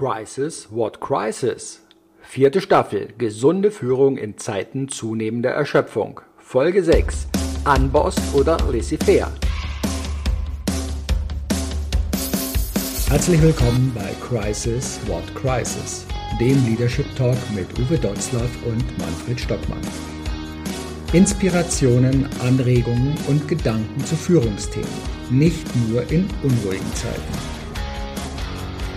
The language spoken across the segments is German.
Crisis, what crisis? Vierte Staffel, gesunde Führung in Zeiten zunehmender Erschöpfung. Folge 6, Unbossed oder laissez-faire? Herzlich willkommen bei Crisis, what crisis? Dem Leadership Talk mit Uwe Dotzlaff und Manfred Stockmann. Inspirationen, Anregungen und Gedanken zu Führungsthemen, nicht nur in unruhigen Zeiten.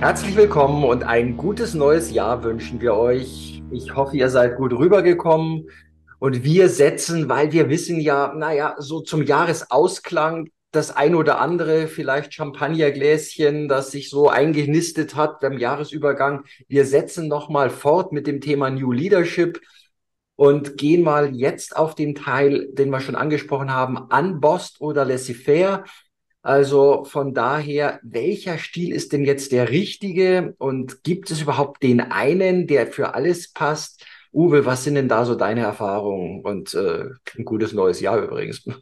Herzlich willkommen und ein gutes neues Jahr wünschen wir euch. Ich hoffe, ihr seid gut rübergekommen. Und wir setzen, weil wir wissen ja, naja, so zum Jahresausklang das ein oder andere, vielleicht Champagnergläschen, das sich so eingenistet hat beim Jahresübergang. Wir setzen nochmal fort mit dem Thema New Leadership und gehen mal jetzt auf den Teil, den wir schon angesprochen haben, unbossed oder laissez-faire. Also von daher, welcher Stil ist denn jetzt der richtige und gibt es überhaupt den einen, der für alles passt? Uwe, was sind denn da so deine Erfahrungen? Und äh, ein gutes neues Jahr übrigens.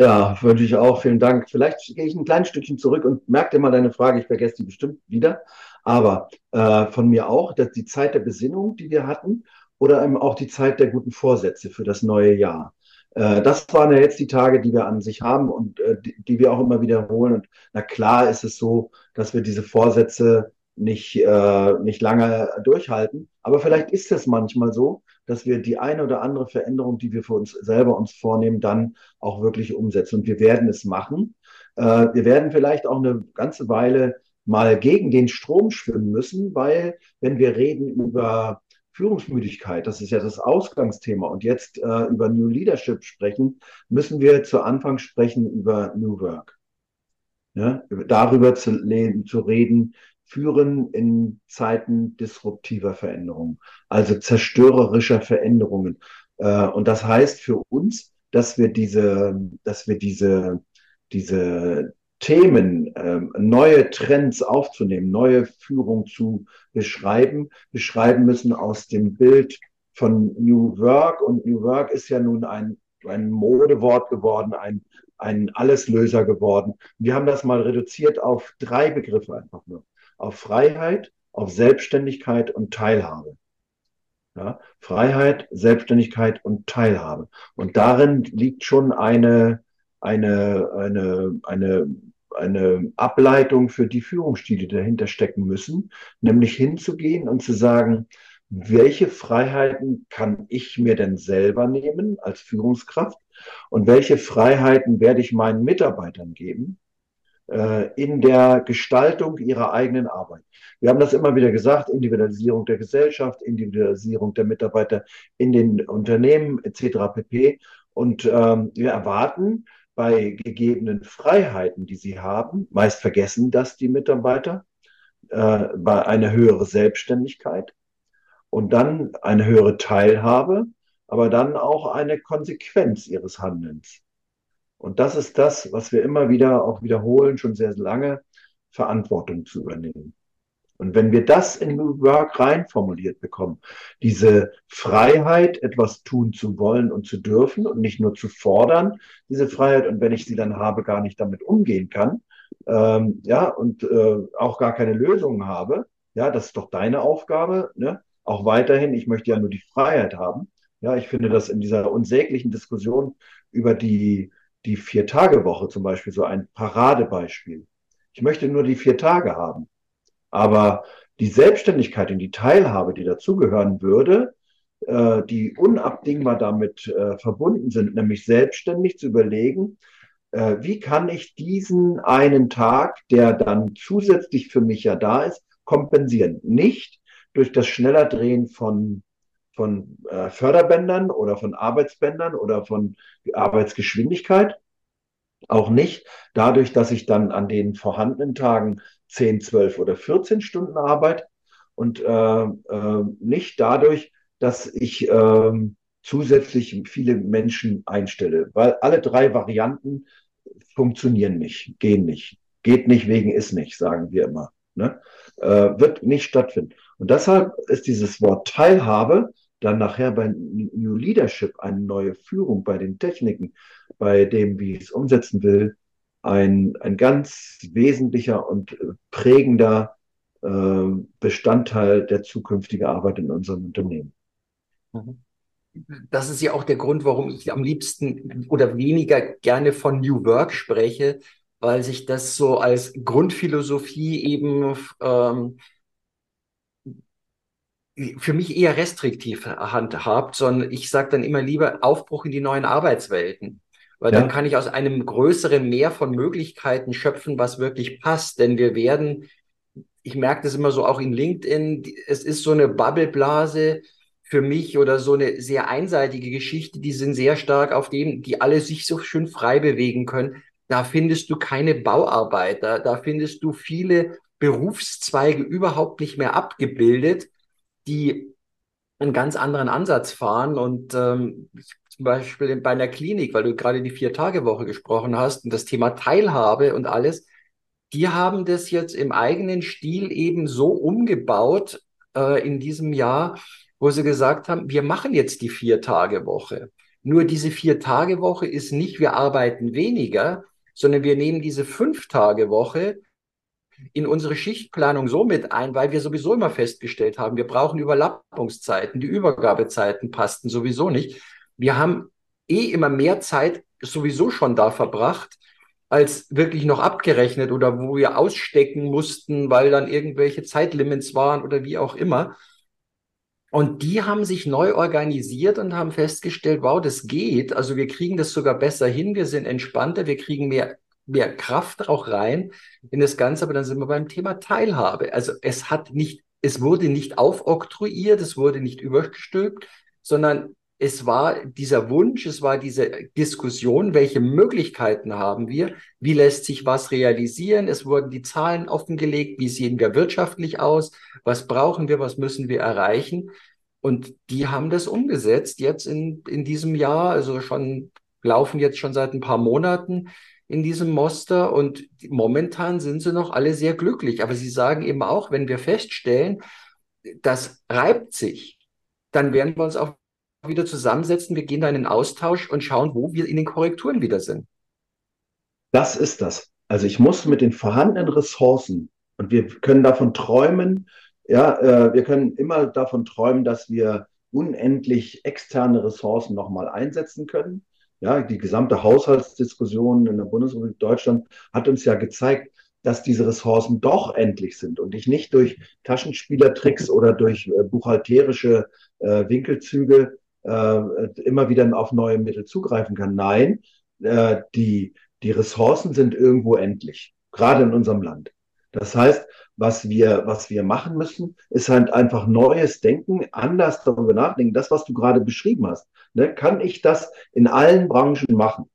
Ja, wünsche ich auch. Vielen Dank. Vielleicht gehe ich ein kleines Stückchen zurück und merke dir mal deine Frage. Ich vergesse die bestimmt wieder. Aber äh, von mir auch, dass die Zeit der Besinnung, die wir hatten, oder eben auch die Zeit der guten Vorsätze für das neue Jahr. Äh, das waren ja jetzt die Tage, die wir an sich haben und äh, die, die, wir auch immer wiederholen. Und na klar ist es so, dass wir diese Vorsätze nicht, äh, nicht lange durchhalten. Aber vielleicht ist es manchmal so, dass wir die eine oder andere Veränderung, die wir für uns selber uns vornehmen, dann auch wirklich umsetzen. Und wir werden es machen. Äh, wir werden vielleicht auch eine ganze Weile mal gegen den Strom schwimmen müssen, weil wenn wir reden über Führungsmüdigkeit, das ist ja das Ausgangsthema. Und jetzt äh, über New Leadership sprechen, müssen wir zu Anfang sprechen über New Work. Ja, darüber zu, zu reden, führen in Zeiten disruptiver Veränderungen, also zerstörerischer Veränderungen. Äh, und das heißt für uns, dass wir diese, dass wir diese, diese Themen, äh, neue Trends aufzunehmen, neue Führung zu beschreiben, beschreiben müssen aus dem Bild von New Work. Und New Work ist ja nun ein, ein Modewort geworden, ein, ein Alleslöser geworden. Wir haben das mal reduziert auf drei Begriffe einfach nur. Auf Freiheit, auf Selbstständigkeit und Teilhabe. Ja, Freiheit, Selbstständigkeit und Teilhabe. Und darin liegt schon eine, eine, eine, eine eine Ableitung für die Führungsstile, dahinter stecken müssen, nämlich hinzugehen und zu sagen, welche Freiheiten kann ich mir denn selber nehmen als Führungskraft und welche Freiheiten werde ich meinen Mitarbeitern geben äh, in der Gestaltung ihrer eigenen Arbeit. Wir haben das immer wieder gesagt, Individualisierung der Gesellschaft, Individualisierung der Mitarbeiter in den Unternehmen etc. pp. Und ähm, wir erwarten, bei gegebenen Freiheiten, die sie haben, meist vergessen das die Mitarbeiter, äh, bei einer höhere Selbstständigkeit und dann eine höhere Teilhabe, aber dann auch eine Konsequenz ihres Handelns. Und das ist das, was wir immer wieder auch wiederholen, schon sehr lange, Verantwortung zu übernehmen. Und wenn wir das in New Work reinformuliert bekommen, diese Freiheit, etwas tun zu wollen und zu dürfen und nicht nur zu fordern, diese Freiheit, und wenn ich sie dann habe, gar nicht damit umgehen kann, ähm, ja, und äh, auch gar keine Lösungen habe, ja, das ist doch deine Aufgabe, ne? Auch weiterhin, ich möchte ja nur die Freiheit haben. Ja, ich finde das in dieser unsäglichen Diskussion über die, die Vier-Tage-Woche zum Beispiel so ein Paradebeispiel. Ich möchte nur die vier Tage haben. Aber die Selbstständigkeit und die Teilhabe, die dazugehören würde, äh, die unabdingbar damit äh, verbunden sind, nämlich selbstständig zu überlegen, äh, wie kann ich diesen einen Tag, der dann zusätzlich für mich ja da ist, kompensieren. Nicht durch das schneller Drehen von, von äh, Förderbändern oder von Arbeitsbändern oder von Arbeitsgeschwindigkeit, auch nicht dadurch, dass ich dann an den vorhandenen Tagen 10, 12 oder 14 Stunden Arbeit und äh, äh, nicht dadurch, dass ich äh, zusätzlich viele Menschen einstelle, weil alle drei Varianten funktionieren nicht, gehen nicht. Geht nicht wegen ist nicht, sagen wir immer. Ne? Äh, wird nicht stattfinden. Und deshalb ist dieses Wort Teilhabe dann nachher bei New Leadership eine neue Führung bei den Techniken, bei dem, wie ich es umsetzen will, ein, ein ganz wesentlicher und prägender äh, Bestandteil der zukünftigen Arbeit in unserem Unternehmen. Mhm. Das ist ja auch der Grund, warum ich am liebsten oder weniger gerne von New Work spreche, weil sich das so als Grundphilosophie eben ähm, für mich eher restriktiv handhabt, sondern ich sage dann immer lieber Aufbruch in die neuen Arbeitswelten. Weil ja. dann kann ich aus einem größeren Meer von Möglichkeiten schöpfen, was wirklich passt. Denn wir werden, ich merke das immer so auch in LinkedIn, es ist so eine Bubbleblase für mich oder so eine sehr einseitige Geschichte, die sind sehr stark auf dem, die alle sich so schön frei bewegen können. Da findest du keine Bauarbeiter, da findest du viele Berufszweige überhaupt nicht mehr abgebildet, die einen ganz anderen Ansatz fahren. Und ähm, zum Beispiel bei einer Klinik, weil du gerade die Vier-Tage-Woche gesprochen hast und das Thema Teilhabe und alles, die haben das jetzt im eigenen Stil eben so umgebaut äh, in diesem Jahr, wo sie gesagt haben, wir machen jetzt die Vier-Tage-Woche. Nur diese Vier-Tage-Woche ist nicht, wir arbeiten weniger, sondern wir nehmen diese Fünf-Tage-Woche in unsere Schichtplanung so mit ein, weil wir sowieso immer festgestellt haben, wir brauchen Überlappungszeiten, die Übergabezeiten passten sowieso nicht. Wir haben eh immer mehr Zeit sowieso schon da verbracht, als wirklich noch abgerechnet oder wo wir ausstecken mussten, weil dann irgendwelche Zeitlimits waren oder wie auch immer. Und die haben sich neu organisiert und haben festgestellt, wow, das geht. Also wir kriegen das sogar besser hin, wir sind entspannter, wir kriegen mehr mehr Kraft auch rein in das Ganze, aber dann sind wir beim Thema Teilhabe. Also es hat nicht, es wurde nicht aufoktroyiert, es wurde nicht übergestülpt, sondern es war dieser Wunsch, es war diese Diskussion, welche Möglichkeiten haben wir, wie lässt sich was realisieren, es wurden die Zahlen offengelegt, wie sehen wir wirtschaftlich aus, was brauchen wir, was müssen wir erreichen. Und die haben das umgesetzt jetzt in, in diesem Jahr, also schon laufen jetzt schon seit ein paar Monaten in diesem Muster. Und momentan sind sie noch alle sehr glücklich. Aber sie sagen eben auch, wenn wir feststellen, das reibt sich, dann werden wir uns auch wieder zusammensetzen, wir gehen da in den Austausch und schauen, wo wir in den Korrekturen wieder sind. Das ist das. Also ich muss mit den vorhandenen Ressourcen und wir können davon träumen, ja, äh, wir können immer davon träumen, dass wir unendlich externe Ressourcen nochmal einsetzen können. Ja, die gesamte Haushaltsdiskussion in der Bundesrepublik Deutschland hat uns ja gezeigt, dass diese Ressourcen doch endlich sind und ich nicht durch Taschenspielertricks oder durch äh, buchhalterische äh, Winkelzüge äh, immer wieder auf neue Mittel zugreifen kann. Nein, äh, die, die Ressourcen sind irgendwo endlich, gerade in unserem Land. Das heißt, was wir, was wir machen müssen, ist halt einfach neues Denken, anders darüber nachdenken. Das, was du gerade beschrieben hast, ne, kann ich das in allen Branchen machen?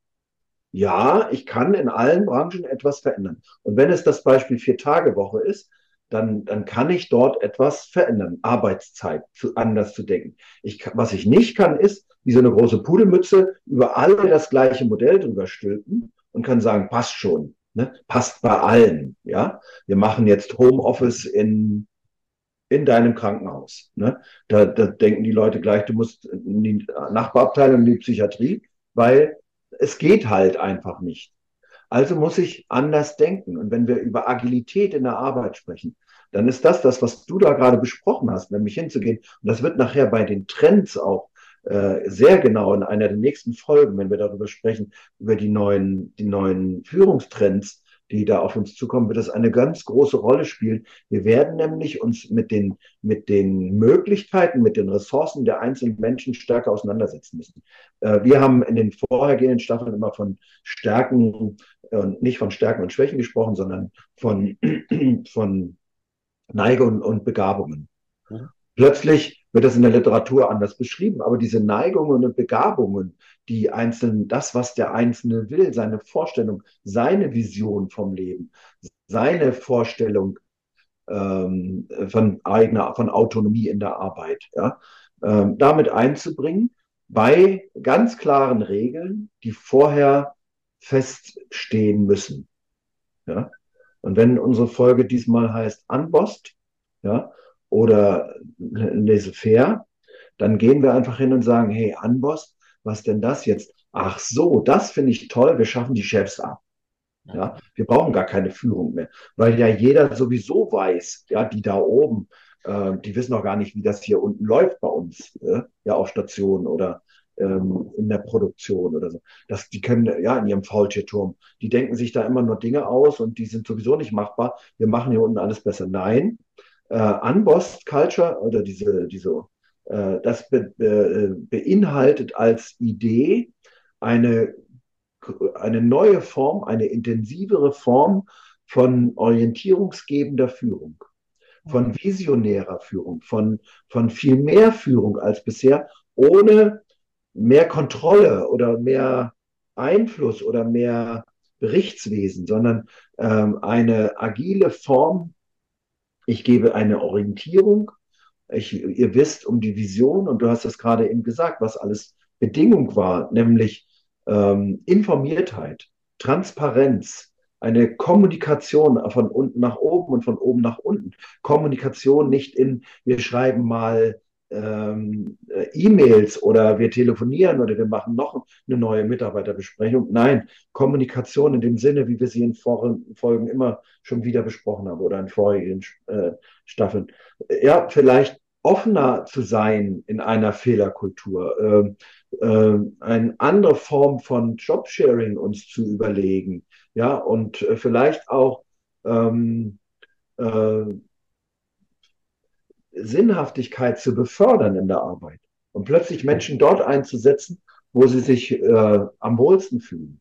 Ja, ich kann in allen Branchen etwas verändern. Und wenn es das Beispiel Vier-Tage-Woche ist, dann, dann kann ich dort etwas verändern, Arbeitszeit zu, anders zu denken. Ich, was ich nicht kann, ist, wie so eine große Pudelmütze über alle das gleiche Modell drüber stülpen und kann sagen, passt schon. Ne? Passt bei allen. Ja, wir machen jetzt Homeoffice in in deinem Krankenhaus. Ne? Da, da denken die Leute gleich, du musst in die Nachbarabteilung, in die Psychiatrie, weil es geht halt einfach nicht. Also muss ich anders denken. Und wenn wir über Agilität in der Arbeit sprechen, dann ist das das, was du da gerade besprochen hast, nämlich hinzugehen. Und das wird nachher bei den Trends auch äh, sehr genau in einer der nächsten Folgen, wenn wir darüber sprechen, über die neuen, die neuen Führungstrends, die da auf uns zukommen, wird das eine ganz große Rolle spielen. Wir werden nämlich uns mit den, mit den Möglichkeiten, mit den Ressourcen der einzelnen Menschen stärker auseinandersetzen müssen. Äh, wir haben in den vorhergehenden Staffeln immer von Stärken und nicht von Stärken und Schwächen gesprochen, sondern von, von Neigungen und Begabungen. Plötzlich wird das in der Literatur anders beschrieben, aber diese Neigungen und Begabungen, die einzelnen, das, was der Einzelne will, seine Vorstellung, seine Vision vom Leben, seine Vorstellung ähm, von eigener, von Autonomie in der Arbeit, ja, ähm, damit einzubringen bei ganz klaren Regeln, die vorher feststehen müssen. Ja? Und wenn unsere Folge diesmal heißt Unbossed ja, oder laissez-faire, dann gehen wir einfach hin und sagen, hey, Unbossed, was denn das jetzt? Ach so, das finde ich toll, wir schaffen die Chefs ab. Ja, wir brauchen gar keine Führung mehr, weil ja jeder sowieso weiß, ja, die da oben, äh, die wissen noch gar nicht, wie das hier unten läuft bei uns, äh, ja, auf Stationen oder ähm, in der Produktion oder so. Das, die können ja in ihrem Faultierturm, die denken sich da immer nur Dinge aus und die sind sowieso nicht machbar. Wir machen hier unten alles besser. Nein, äh, Unbossed Culture oder diese, diese äh, das be, be, beinhaltet als Idee eine, eine neue Form, eine intensivere Form von orientierungsgebender Führung, von visionärer Führung, von, von viel mehr Führung als bisher, ohne mehr Kontrolle oder mehr Einfluss oder mehr Berichtswesen, sondern ähm, eine agile Form. Ich gebe eine Orientierung. Ich, ihr wisst um die Vision und du hast das gerade eben gesagt, was alles Bedingung war, nämlich ähm, Informiertheit, Transparenz, eine Kommunikation von unten nach oben und von oben nach unten. Kommunikation nicht in, wir schreiben mal ähm, äh, E-Mails oder wir telefonieren oder wir machen noch eine neue Mitarbeiterbesprechung. Nein, Kommunikation in dem Sinne, wie wir sie in Folgen immer schon wieder besprochen haben oder in vorigen äh, Staffeln. Ja, vielleicht offener zu sein in einer Fehlerkultur, äh, äh, eine andere Form von Jobsharing uns zu überlegen, ja, und äh, vielleicht auch ähm, äh, Sinnhaftigkeit zu befördern in der Arbeit und plötzlich Menschen dort einzusetzen, wo sie sich äh, am wohlsten fühlen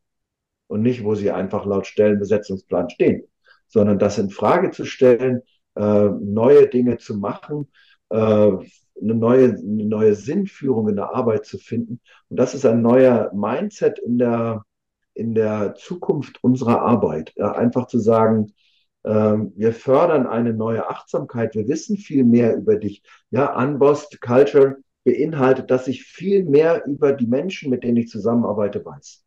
und nicht, wo sie einfach laut Stellenbesetzungsplan stehen, sondern das in Frage zu stellen, äh, neue Dinge zu machen, äh, eine neue, eine neue Sinnführung in der Arbeit zu finden. Und das ist ein neuer Mindset in der, in der Zukunft unserer Arbeit. Ja, einfach zu sagen, wir fördern eine neue Achtsamkeit. Wir wissen viel mehr über dich. Ja, Unbossed Culture beinhaltet, dass ich viel mehr über die Menschen, mit denen ich zusammenarbeite, weiß.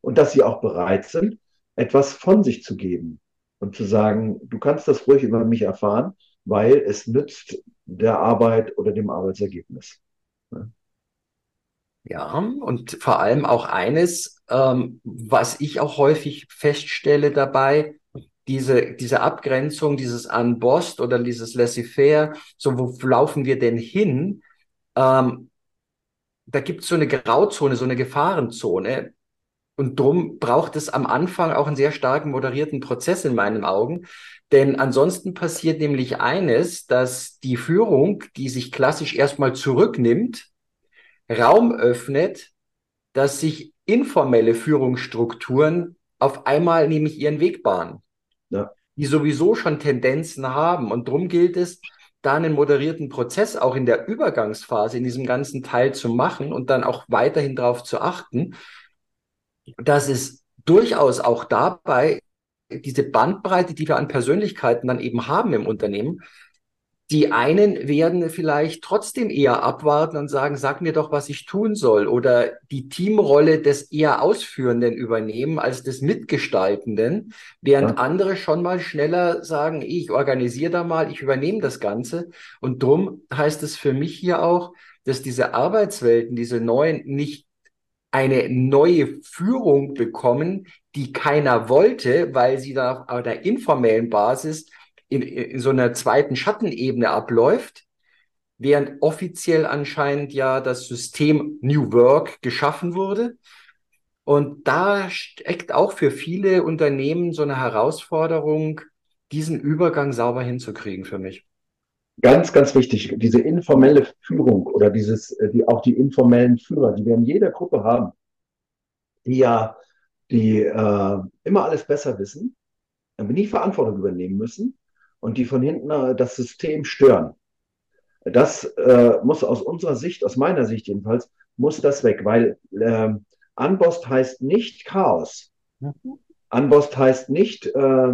Und dass sie auch bereit sind, etwas von sich zu geben und zu sagen, du kannst das ruhig über mich erfahren, weil es nützt der Arbeit oder dem Arbeitsergebnis. Ja, und vor allem auch eines, ähm, was ich auch häufig feststelle dabei, diese, diese Abgrenzung, dieses Unbossed oder dieses Laissez-faire, so wo laufen wir denn hin? Ähm, da gibt es so eine Grauzone, so eine Gefahrenzone. Und drum braucht es am Anfang auch einen sehr starken moderierten Prozess in meinen Augen. Denn ansonsten passiert nämlich eines, dass die Führung, die sich klassisch erstmal zurücknimmt, Raum öffnet, dass sich informelle Führungsstrukturen auf einmal nämlich ihren Weg bahnen ja. die sowieso schon Tendenzen haben. Und darum gilt es, da einen moderierten Prozess auch in der Übergangsphase, in diesem ganzen Teil zu machen und dann auch weiterhin darauf zu achten, dass es durchaus auch dabei diese Bandbreite, die wir an Persönlichkeiten dann eben haben im Unternehmen, die einen werden vielleicht trotzdem eher abwarten und sagen, sag mir doch, was ich tun soll. Oder die Teamrolle des eher Ausführenden übernehmen als des Mitgestaltenden, während ja. andere schon mal schneller sagen, ich organisiere da mal, ich übernehme das Ganze. Und drum heißt es für mich hier auch, dass diese Arbeitswelten, diese neuen, nicht eine neue Führung bekommen, die keiner wollte, weil sie da auf der informellen Basis in, in so einer zweiten Schattenebene abläuft, während offiziell anscheinend ja das System New Work geschaffen wurde. Und da steckt auch für viele Unternehmen so eine Herausforderung, diesen Übergang sauber hinzukriegen für mich. Ganz, ganz wichtig, diese informelle Führung oder dieses, äh, die, auch die informellen Führer, die wir in jeder Gruppe haben, die ja, die äh, immer alles besser wissen, nie Verantwortung übernehmen müssen und die von hinten äh, das System stören. Das äh, muss aus unserer Sicht, aus meiner Sicht jedenfalls, muss das weg, weil äh, Unbossed heißt nicht Chaos. Mhm. Unbossed heißt nicht, äh,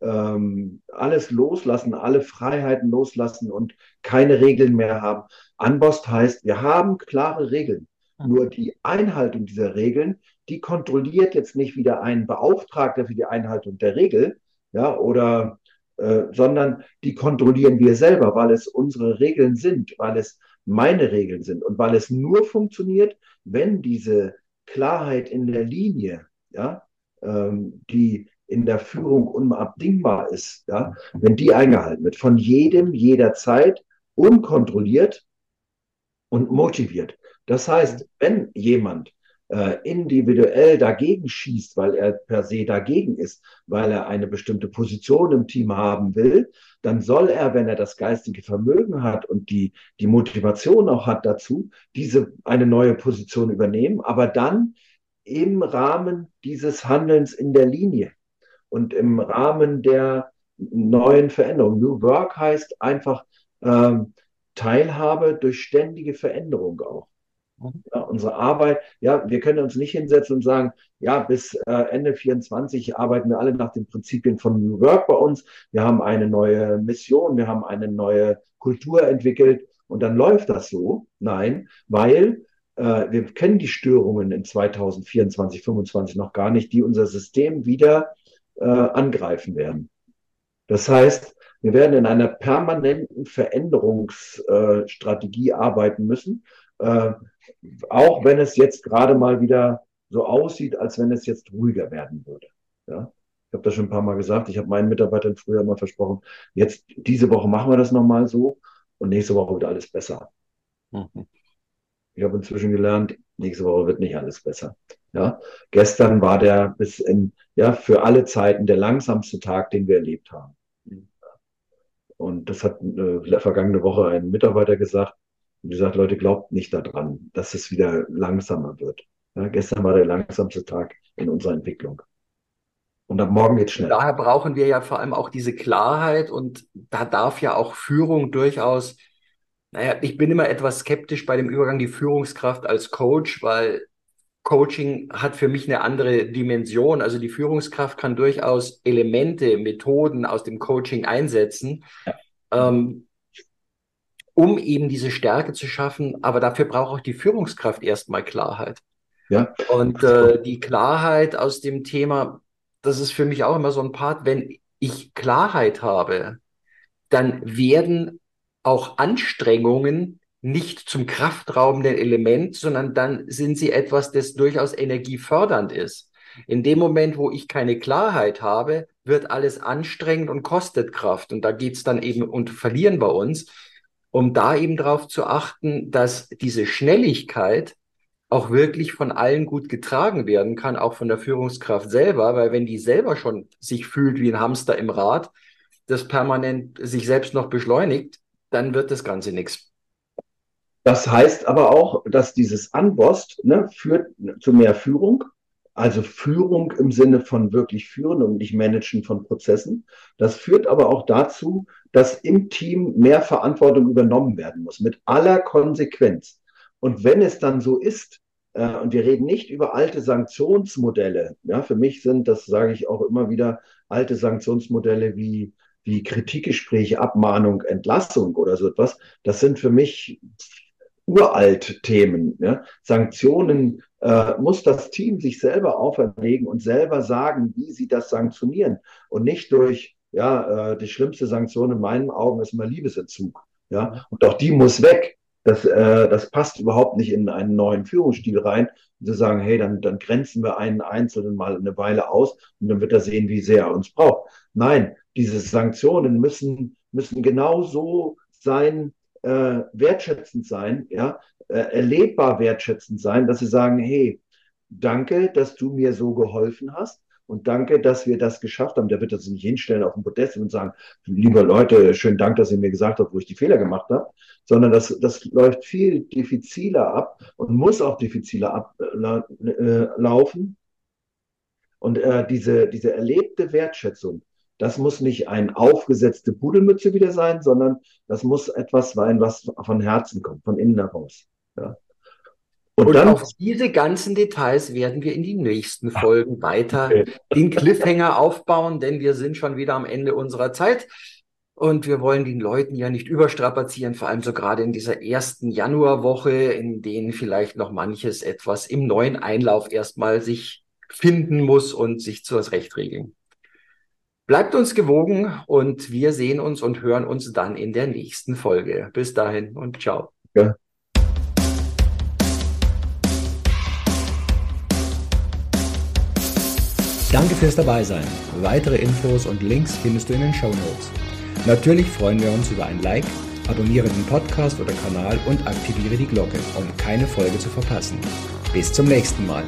ähm, alles loslassen, alle Freiheiten loslassen und keine Regeln mehr haben. Anbost heißt, wir haben klare Regeln. Nur die Einhaltung dieser Regeln, die kontrolliert jetzt nicht wieder ein Beauftragter für die Einhaltung der Regel, ja, oder, äh, sondern die kontrollieren wir selber, weil es unsere Regeln sind, weil es meine Regeln sind und weil es nur funktioniert, wenn diese Klarheit in der Linie, ja, ähm, die in der Führung unabdingbar ist, ja, wenn die eingehalten wird, von jedem, jederzeit, unkontrolliert und motiviert. Das heißt, wenn jemand äh, individuell dagegen schießt, weil er per se dagegen ist, weil er eine bestimmte Position im Team haben will, dann soll er, wenn er das geistige Vermögen hat und die, die Motivation auch hat dazu, diese eine neue Position übernehmen, aber dann im Rahmen dieses Handelns in der Linie und im Rahmen der neuen Veränderung. New Work heißt einfach ähm, Teilhabe durch ständige Veränderung auch. Mhm. Ja, unsere Arbeit, ja, wir können uns nicht hinsetzen und sagen, ja, bis äh, Ende 24 arbeiten wir alle nach den Prinzipien von New Work bei uns. Wir haben eine neue Mission, wir haben eine neue Kultur entwickelt und dann läuft das so. Nein, weil äh, wir kennen die Störungen in 2024, 2025 noch gar nicht, die unser System wieder äh, angreifen werden. Das heißt, wir werden in einer permanenten Veränderungsstrategie äh, arbeiten müssen, äh, auch wenn es jetzt gerade mal wieder so aussieht, als wenn es jetzt ruhiger werden würde. Ja? Ich habe das schon ein paar Mal gesagt. Ich habe meinen Mitarbeitern früher mal versprochen, jetzt diese Woche machen wir das nochmal so und nächste Woche wird alles besser. Mhm. Ich habe inzwischen gelernt, nächste Woche wird nicht alles besser. Ja, gestern war der bis in, ja, für alle Zeiten der langsamste Tag, den wir erlebt haben. Und das hat äh, vergangene Woche ein Mitarbeiter gesagt. Und gesagt, Leute, glaubt nicht daran, dass es wieder langsamer wird. Ja, gestern war der langsamste Tag in unserer Entwicklung. Und ab morgen geht's schnell. Daher brauchen wir ja vor allem auch diese Klarheit und da darf ja auch Führung durchaus, naja, ich bin immer etwas skeptisch bei dem Übergang die Führungskraft als Coach, weil Coaching hat für mich eine andere Dimension. Also die Führungskraft kann durchaus Elemente, Methoden aus dem Coaching einsetzen, ja. ähm, um eben diese Stärke zu schaffen. Aber dafür braucht auch die Führungskraft erstmal Klarheit. Ja. Und äh, die Klarheit aus dem Thema, das ist für mich auch immer so ein Part, wenn ich Klarheit habe, dann werden auch Anstrengungen nicht zum kraftraubenden Element, sondern dann sind sie etwas, das durchaus energiefördernd ist. In dem Moment, wo ich keine Klarheit habe, wird alles anstrengend und kostet Kraft. Und da geht es dann eben und verlieren wir uns, um da eben darauf zu achten, dass diese Schnelligkeit auch wirklich von allen gut getragen werden kann, auch von der Führungskraft selber, weil wenn die selber schon sich fühlt wie ein Hamster im Rad, das permanent sich selbst noch beschleunigt, dann wird das Ganze nichts. Das heißt aber auch, dass dieses Anbost ne, führt zu mehr Führung, also Führung im Sinne von wirklich führen und nicht managen von Prozessen. Das führt aber auch dazu, dass im Team mehr Verantwortung übernommen werden muss, mit aller Konsequenz. Und wenn es dann so ist, äh, und wir reden nicht über alte Sanktionsmodelle, ja, für mich sind, das sage ich auch immer wieder, alte Sanktionsmodelle wie wie Kritikgespräche, Abmahnung, Entlassung oder so etwas, das sind für mich uralt Themen. Ja? Sanktionen äh, muss das Team sich selber auferlegen und selber sagen, wie sie das sanktionieren und nicht durch, ja, äh, die schlimmste Sanktion in meinen Augen ist immer Liebesentzug. Ja, und auch die muss weg. Das, äh, das passt überhaupt nicht in einen neuen Führungsstil rein. zu sagen, hey, dann, dann grenzen wir einen Einzelnen mal eine Weile aus und dann wird er sehen, wie sehr er uns braucht. Nein, diese Sanktionen müssen, müssen genauso sein, äh, wertschätzend sein, ja, äh, erlebbar wertschätzend sein, dass sie sagen, hey, danke, dass du mir so geholfen hast. Und danke, dass wir das geschafft haben. Der wird das nicht hinstellen auf dem Podest und sagen, liebe Leute, schönen Dank, dass ihr mir gesagt habt, wo ich die Fehler gemacht habe. Sondern das, das läuft viel diffiziler ab und muss auch diffiziler ablaufen. Äh, und äh, diese, diese erlebte Wertschätzung, das muss nicht eine aufgesetzte Pudelmütze wieder sein, sondern das muss etwas sein, was von Herzen kommt, von innen heraus. Ja. Und, und dann, auf diese ganzen Details werden wir in die nächsten Folgen weiter okay. den Cliffhanger aufbauen, denn wir sind schon wieder am Ende unserer Zeit. Und wir wollen den Leuten ja nicht überstrapazieren, vor allem so gerade in dieser ersten Januarwoche, in denen vielleicht noch manches etwas im neuen Einlauf erstmal sich finden muss und sich zuerst recht regeln. Bleibt uns gewogen und wir sehen uns und hören uns dann in der nächsten Folge. Bis dahin und ciao. Ja. Danke fürs Dabeisein. Weitere Infos und Links findest du in den Show Notes. Natürlich freuen wir uns über ein Like, abonniere den Podcast oder Kanal und aktiviere die Glocke, um keine Folge zu verpassen. Bis zum nächsten Mal.